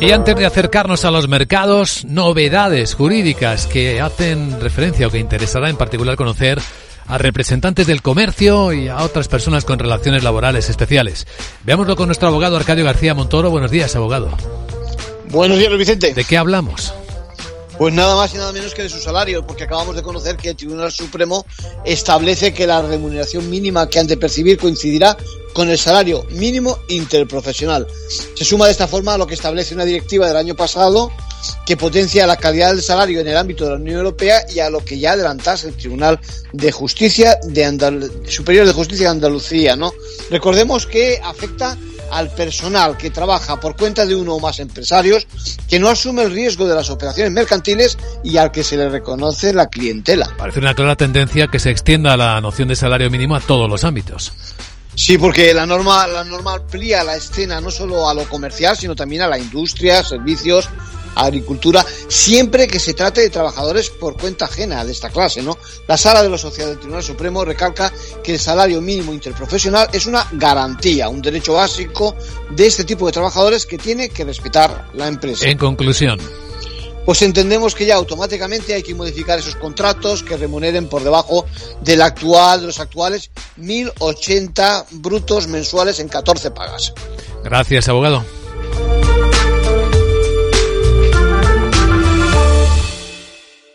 Y antes de acercarnos a los mercados, novedades jurídicas que hacen referencia o que interesará en particular conocer a representantes del comercio y a otras personas con relaciones laborales especiales. Veámoslo con nuestro abogado Arcadio García Montoro. Buenos días, abogado. Buenos días, Vicente. ¿De qué hablamos? Pues nada más y nada menos que de su salario, porque acabamos de conocer que el Tribunal Supremo establece que la remuneración mínima que han de percibir coincidirá con el salario mínimo interprofesional. Se suma de esta forma a lo que establece una directiva del año pasado que potencia la calidad del salario en el ámbito de la Unión Europea y a lo que ya adelantase el Tribunal de Justicia de Superior de Justicia de Andalucía, ¿no? Recordemos que afecta al personal que trabaja por cuenta de uno o más empresarios que no asume el riesgo de las operaciones mercantiles y al que se le reconoce la clientela. Parece una clara tendencia que se extienda la noción de salario mínimo a todos los ámbitos. Sí, porque la norma, la norma amplía la escena no solo a lo comercial, sino también a la industria, servicios, agricultura, siempre que se trate de trabajadores por cuenta ajena de esta clase, ¿no? La sala de los sociales del Tribunal Supremo recalca que el salario mínimo interprofesional es una garantía, un derecho básico de este tipo de trabajadores que tiene que respetar la empresa. En conclusión, pues entendemos que ya automáticamente hay que modificar esos contratos que remuneren por debajo del actual, de los actuales 1.080 brutos mensuales en 14 pagas. Gracias, abogado.